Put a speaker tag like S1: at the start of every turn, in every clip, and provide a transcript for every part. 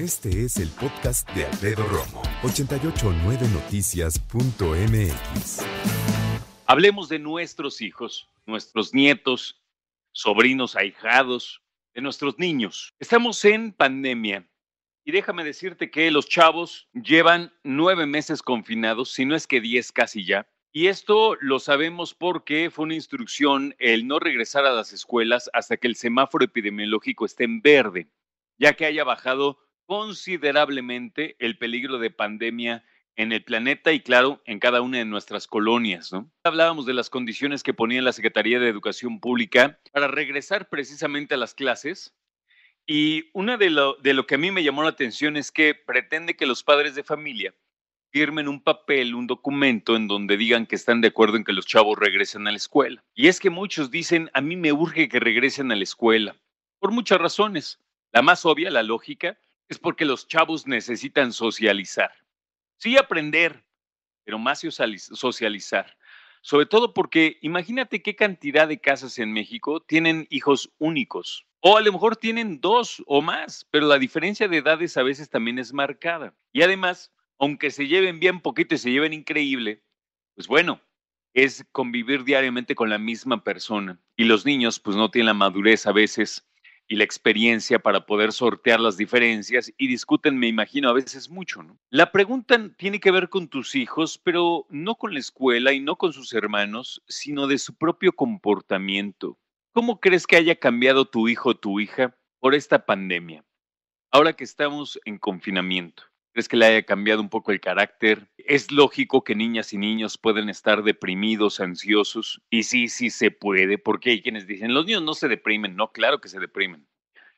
S1: Este es el podcast de Alfredo Romo, 889noticias.mx.
S2: Hablemos de nuestros hijos, nuestros nietos, sobrinos, ahijados, de nuestros niños. Estamos en pandemia y déjame decirte que los chavos llevan nueve meses confinados, si no es que diez casi ya. Y esto lo sabemos porque fue una instrucción el no regresar a las escuelas hasta que el semáforo epidemiológico esté en verde, ya que haya bajado considerablemente el peligro de pandemia en el planeta y claro, en cada una de nuestras colonias. ¿no? Hablábamos de las condiciones que ponía la Secretaría de Educación Pública para regresar precisamente a las clases. Y una de lo, de lo que a mí me llamó la atención es que pretende que los padres de familia firmen un papel, un documento en donde digan que están de acuerdo en que los chavos regresen a la escuela. Y es que muchos dicen, a mí me urge que regresen a la escuela, por muchas razones. La más obvia, la lógica, es porque los chavos necesitan socializar. Sí, aprender, pero más socializar. Sobre todo porque imagínate qué cantidad de casas en México tienen hijos únicos. O a lo mejor tienen dos o más, pero la diferencia de edades a veces también es marcada. Y además, aunque se lleven bien poquito y se lleven increíble, pues bueno, es convivir diariamente con la misma persona. Y los niños pues no tienen la madurez a veces y la experiencia para poder sortear las diferencias y discuten, me imagino, a veces mucho, ¿no? La pregunta tiene que ver con tus hijos, pero no con la escuela y no con sus hermanos, sino de su propio comportamiento. ¿Cómo crees que haya cambiado tu hijo o tu hija por esta pandemia? Ahora que estamos en confinamiento. ¿Crees que le haya cambiado un poco el carácter? Es lógico que niñas y niños pueden estar deprimidos, ansiosos, y sí, sí se puede, porque hay quienes dicen, los niños no se deprimen, no, claro que se deprimen.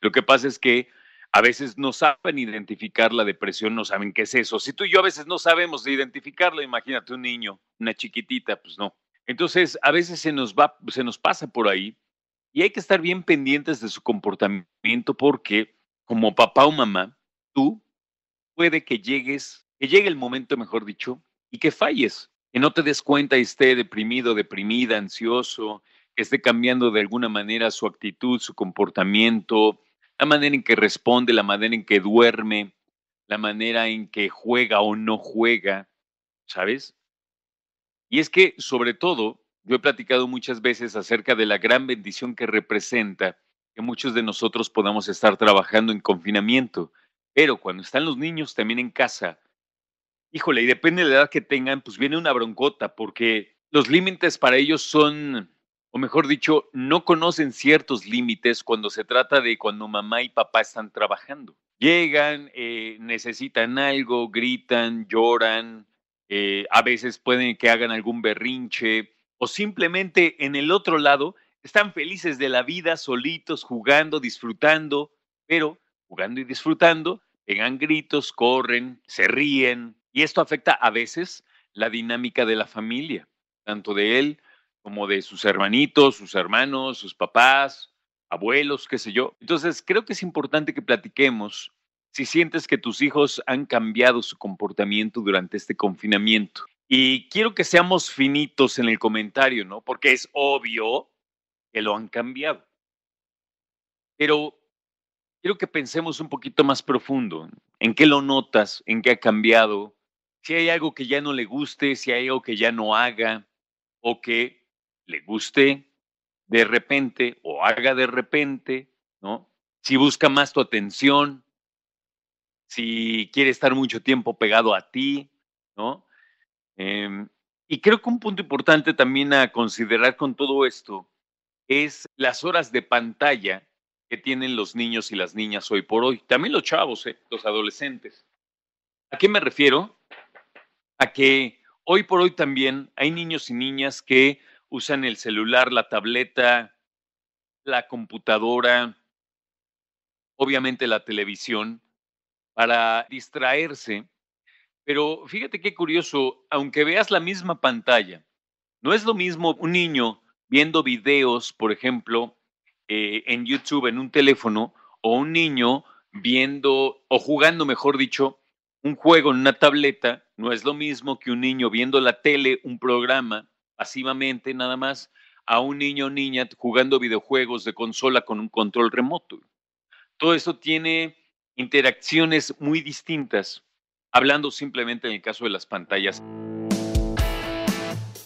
S2: Lo que pasa es que a veces no saben identificar la depresión, no saben qué es eso. Si tú y yo a veces no sabemos identificarlo, imagínate un niño, una chiquitita, pues no. Entonces, a veces se nos va, se nos pasa por ahí y hay que estar bien pendientes de su comportamiento porque como papá o mamá, tú puede que llegues, que llegue el momento, mejor dicho, y que falles, que no te des cuenta y esté deprimido, deprimida, ansioso, que esté cambiando de alguna manera su actitud, su comportamiento, la manera en que responde, la manera en que duerme, la manera en que juega o no juega, ¿sabes? Y es que, sobre todo, yo he platicado muchas veces acerca de la gran bendición que representa que muchos de nosotros podamos estar trabajando en confinamiento. Pero cuando están los niños también en casa, híjole, y depende de la edad que tengan, pues viene una broncota, porque los límites para ellos son, o mejor dicho, no conocen ciertos límites cuando se trata de cuando mamá y papá están trabajando. Llegan, eh, necesitan algo, gritan, lloran, eh, a veces pueden que hagan algún berrinche, o simplemente en el otro lado están felices de la vida, solitos, jugando, disfrutando, pero jugando y disfrutando, pegan gritos, corren, se ríen, y esto afecta a veces la dinámica de la familia, tanto de él como de sus hermanitos, sus hermanos, sus papás, abuelos, qué sé yo. Entonces, creo que es importante que platiquemos si sientes que tus hijos han cambiado su comportamiento durante este confinamiento. Y quiero que seamos finitos en el comentario, ¿no? Porque es obvio que lo han cambiado. Pero quiero que pensemos un poquito más profundo. ¿En qué lo notas? ¿En qué ha cambiado? Si hay algo que ya no le guste, si hay algo que ya no haga o que le guste de repente o haga de repente, ¿no? Si busca más tu atención, si quiere estar mucho tiempo pegado a ti, ¿no? Em, y creo que un punto importante también a considerar con todo esto es las horas de pantalla que tienen los niños y las niñas hoy por hoy. También los chavos, ¿eh? los adolescentes. ¿A qué me refiero? A que hoy por hoy también hay niños y niñas que usan el celular, la tableta, la computadora, obviamente la televisión, para distraerse. Pero fíjate qué curioso, aunque veas la misma pantalla, no es lo mismo un niño viendo videos, por ejemplo, eh, en YouTube en un teléfono o un niño viendo o jugando, mejor dicho, un juego en una tableta, no es lo mismo que un niño viendo la tele, un programa, pasivamente nada más, a un niño o niña jugando videojuegos de consola con un control remoto. Todo eso tiene interacciones muy distintas, hablando simplemente en el caso de las pantallas.